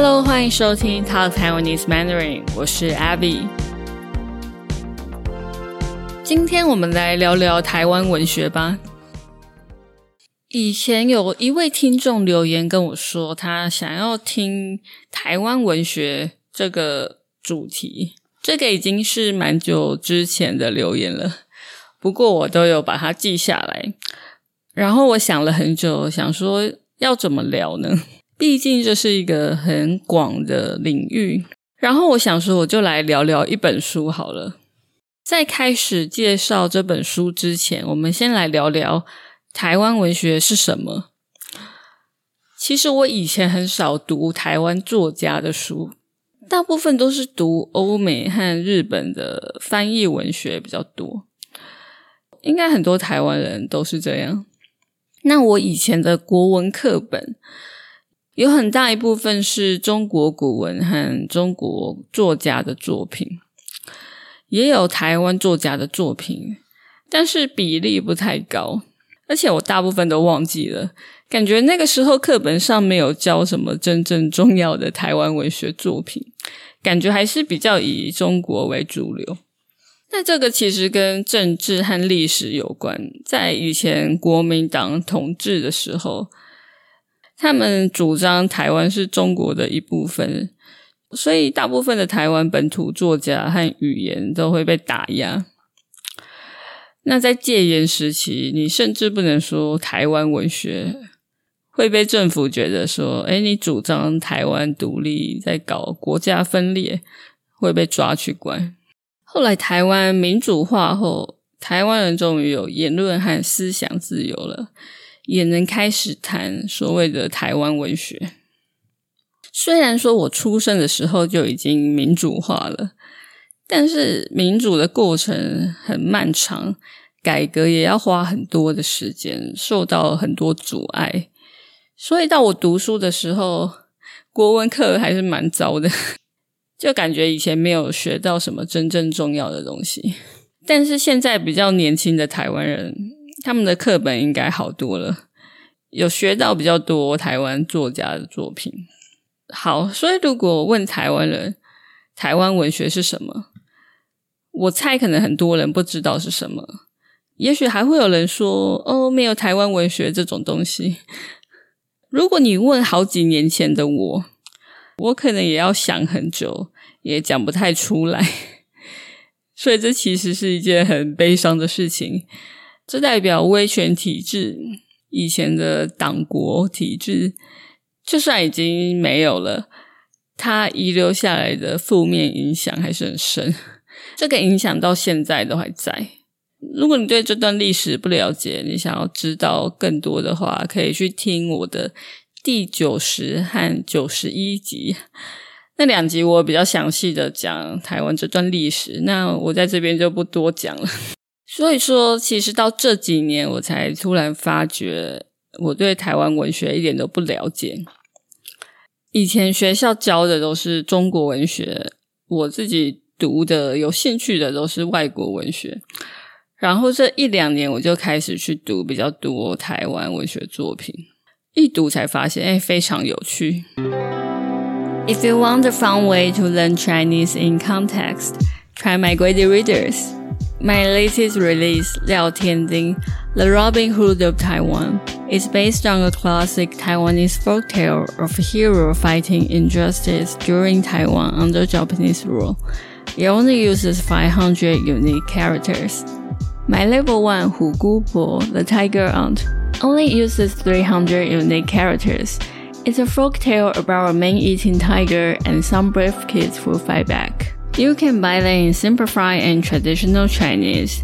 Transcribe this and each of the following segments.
Hello，欢迎收听 Talk Taiwanese Mandarin，我是 Abby。今天我们来聊聊台湾文学吧。以前有一位听众留言跟我说，他想要听台湾文学这个主题。这个已经是蛮久之前的留言了，不过我都有把它记下来。然后我想了很久，想说要怎么聊呢？毕竟这是一个很广的领域。然后我想说，我就来聊聊一本书好了。在开始介绍这本书之前，我们先来聊聊台湾文学是什么。其实我以前很少读台湾作家的书，大部分都是读欧美和日本的翻译文学比较多。应该很多台湾人都是这样。那我以前的国文课本有很大一部分是中国古文和中国作家的作品，也有台湾作家的作品，但是比例不太高，而且我大部分都忘记了。感觉那个时候课本上没有教什么真正重要的台湾文学作品，感觉还是比较以中国为主流。那这个其实跟政治和历史有关。在以前国民党统治的时候，他们主张台湾是中国的一部分，所以大部分的台湾本土作家和语言都会被打压。那在戒严时期，你甚至不能说台湾文学，会被政府觉得说：“哎，你主张台湾独立，在搞国家分裂，会被抓去关。”后来台湾民主化后，台湾人终于有言论和思想自由了，也能开始谈所谓的台湾文学。虽然说我出生的时候就已经民主化了，但是民主的过程很漫长，改革也要花很多的时间，受到很多阻碍。所以到我读书的时候，国文课还是蛮糟的。就感觉以前没有学到什么真正重要的东西，但是现在比较年轻的台湾人，他们的课本应该好多了，有学到比较多台湾作家的作品。好，所以如果问台湾人台湾文学是什么，我猜可能很多人不知道是什么，也许还会有人说哦，没有台湾文学这种东西。如果你问好几年前的我。我可能也要想很久，也讲不太出来，所以这其实是一件很悲伤的事情。这代表威权体制以前的党国体制，就算已经没有了，它遗留下来的负面影响还是很深。这个影响到现在都还在。如果你对这段历史不了解，你想要知道更多的话，可以去听我的。第九十和九十一集那两集，我比较详细的讲台湾这段历史。那我在这边就不多讲了。所以说，其实到这几年，我才突然发觉，我对台湾文学一点都不了解。以前学校教的都是中国文学，我自己读的有兴趣的都是外国文学。然后这一两年，我就开始去读比较多台湾文学作品。一读才发现，哎，非常有趣。If you want a fun way to learn Chinese in context, try my Grady Readers. My latest release, Liao Tianjin, The Robin Hood of Taiwan, is based on a classic Taiwanese folktale of a hero fighting injustice during Taiwan under Japanese rule. It only uses 500 unique characters. My level 1 Hu Gu Po, The Tiger Aunt, only uses 300 unique characters. It's a folk tale about a man-eating tiger and some brave kids who fight back. You can buy them in simplified and traditional Chinese.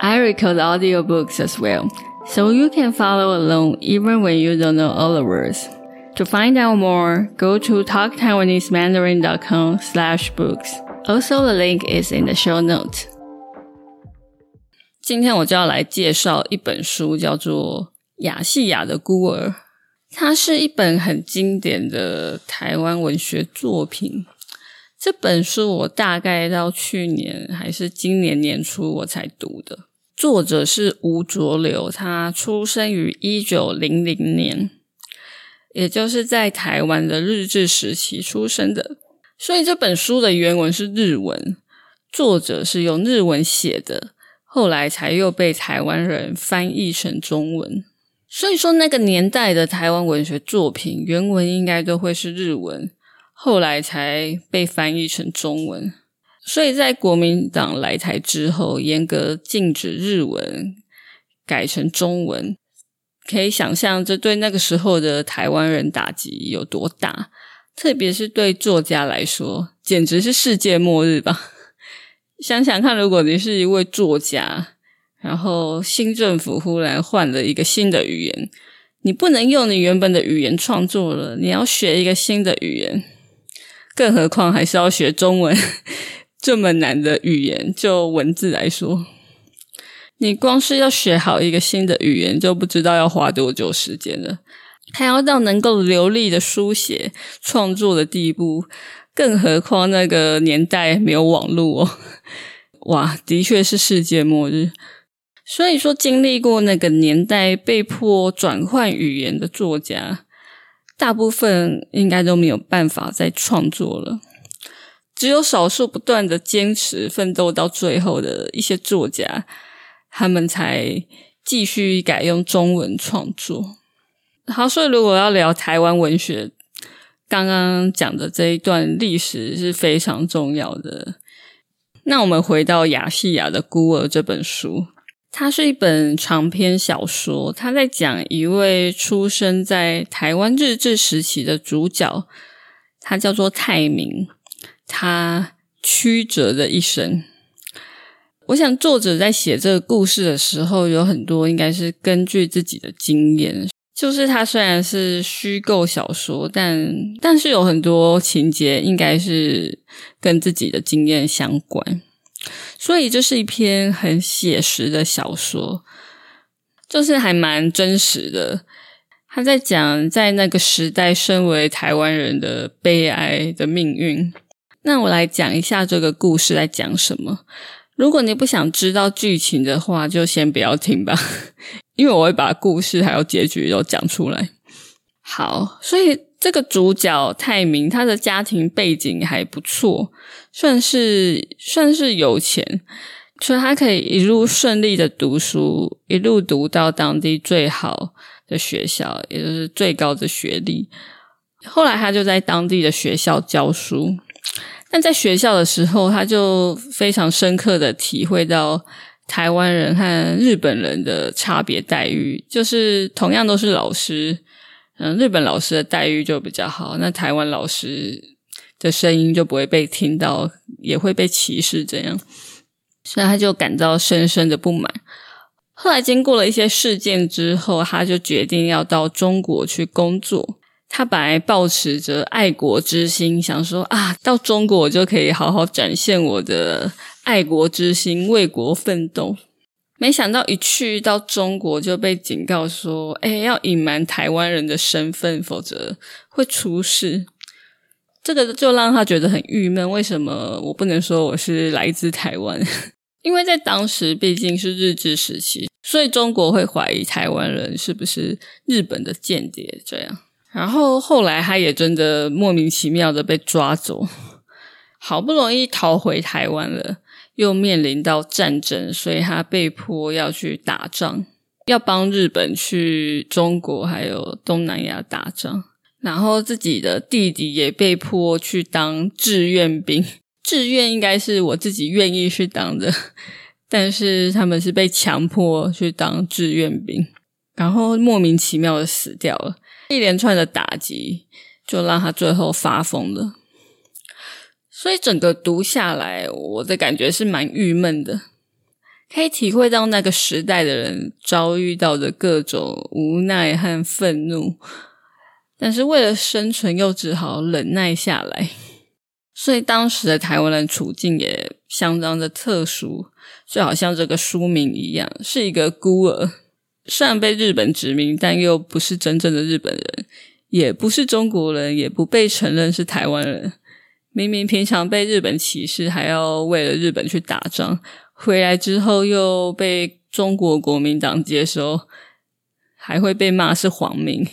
I record audiobooks as well, so you can follow along even when you don't know all the words. To find out more, go to talktaiwanesemandarin.com slash books. Also, the link is in the show notes. 今天我就要来介绍一本书，叫做亚细亚的孤儿，它是一本很经典的台湾文学作品。 这本书我大概到去年还是今年年初我才读的。作者是吴浊流，他出生于一九零零年。也就是在台湾的日治时期出生的。所以这本书的原文是日文，作者是用日文写的，后来才又被台湾人翻译成中文。所以说，那个年代的台湾文学作品原文应该都会是日文，后来才被翻译成中文。所以在国民党来台之后，严格禁止日文，改成中文。可以想象，这对那个时候的台湾人打击有多大。特别是对作家来说，简直是世界末日吧！想想看，如果你是一位作家，然后新政府忽然换了一个新的语言，你不能用你原本的语言创作了，你要学一个新的语言，更何况还是要学中文 这么难的语言。就文字来说，你光是要学好一个新的语言，就不知道要花多久时间了。还要到能够流利的书写创作的地步，更何况那个年代没有网络哦，哇，的确是世界末日。所以说，经历过那个年代被迫转换语言的作家，大部分应该都没有办法再创作了。只有少数不断的坚持奋斗到最后的一些作家，他们才继续改用中文创作。好，所以如果要聊台湾文学，刚刚讲的这一段历史是非常重要的。那我们回到亚细亚的孤儿这本书，它是一本长篇小说，它在讲一位出生在台湾日治时期的主角，他叫做泰明，他曲折的一生。我想作者在写这个故事的时候，有很多应该是根据自己的经验。就是它虽然是虚构小说，但但是有很多情节应该是跟自己的经验相关，所以这是一篇很写实的小说，就是还蛮真实的。他在讲在那个时代身为台湾人的悲哀的命运。那我来讲一下这个故事在讲什么。如果你不想知道剧情的话，就先不要听吧。因为我会把故事还有结局都讲出来。好，所以这个主角泰明，他的家庭背景还不错，算是算是有钱，所以他可以一路顺利的读书，一路读到当地最好的学校，也就是最高的学历。后来他就在当地的学校教书，但在学校的时候，他就非常深刻的体会到。台湾人和日本人的差别待遇，就是同样都是老师，嗯，日本老师的待遇就比较好，那台湾老师的声音就不会被听到，也会被歧视，这样，所以他就感到深深的不满。后来经过了一些事件之后，他就决定要到中国去工作。他本来抱持着爱国之心，想说啊，到中国我就可以好好展现我的。爱国之心，为国奋斗。没想到一去到中国就被警告说：“哎，要隐瞒台湾人的身份，否则会出事。”这个就让他觉得很郁闷。为什么我不能说我是来自台湾？因为在当时毕竟是日治时期，所以中国会怀疑台湾人是不是日本的间谍。这样，然后后来他也真的莫名其妙的被抓走，好不容易逃回台湾了。又面临到战争，所以他被迫要去打仗，要帮日本去中国还有东南亚打仗。然后自己的弟弟也被迫去当志愿兵，志愿应该是我自己愿意去当的，但是他们是被强迫去当志愿兵，然后莫名其妙的死掉了。一连串的打击，就让他最后发疯了。所以整个读下来，我的感觉是蛮郁闷的，可以体会到那个时代的人遭遇到的各种无奈和愤怒，但是为了生存，又只好忍耐下来。所以当时的台湾人处境也相当的特殊，就好像这个书名一样，是一个孤儿，虽然被日本殖民，但又不是真正的日本人，也不是中国人，也不被承认是台湾人。明明平常被日本歧视，还要为了日本去打仗，回来之后又被中国国民党接收，还会被骂是皇民，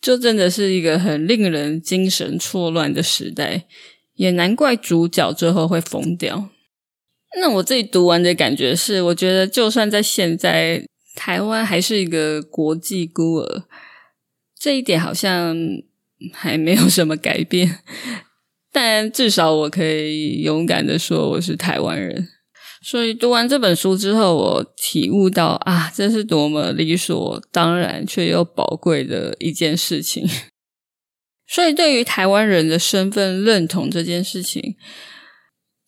就真的是一个很令人精神错乱的时代，也难怪主角最后会疯掉。那我自己读完的感觉是，我觉得就算在现在，台湾还是一个国际孤儿，这一点好像还没有什么改变。但至少我可以勇敢的说我是台湾人。所以读完这本书之后，我体悟到啊，这是多么理所当然却又宝贵的一件事情。所以对于台湾人的身份认同这件事情，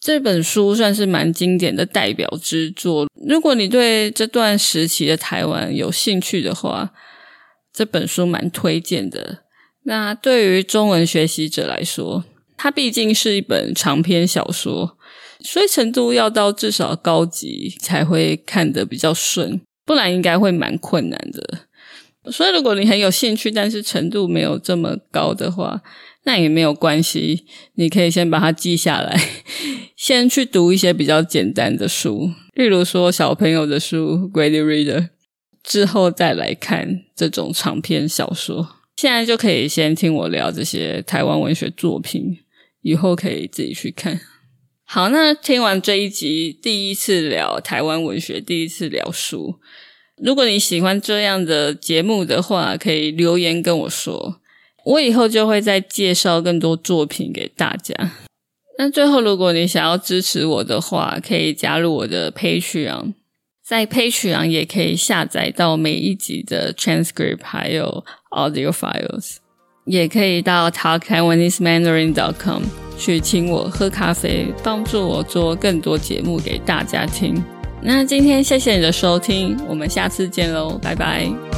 这本书算是蛮经典的代表之作。如果你对这段时期的台湾有兴趣的话，这本书蛮推荐的。那对于中文学习者来说，它毕竟是一本长篇小说。所以程度要到至少高级才会看得比较顺，不然应该会蛮困难的。所以如果你很有兴趣，但是程度没有这么高的话，那也没有关系，你可以先把它记下来，先去读一些比较简单的书，例如说小朋友的书《Grady Reader》，之后再来看这种长篇小说。现在就可以先听我聊这些台湾文学作品，以后可以自己去看。好，那听完这一集，第一次聊台湾文学，第一次聊书。如果你喜欢这样的节目的话，可以留言跟我说，我以后就会再介绍更多作品给大家。那最后，如果你想要支持我的话，可以加入我的 Patreon，在 Patreon 也可以下载到每一集的 transcript，还有 audio files，也可以到 talkchinesemandarin.com。去请我喝咖啡，帮助我做更多节目给大家听。那今天谢谢你的收听，我们下次见喽，拜拜。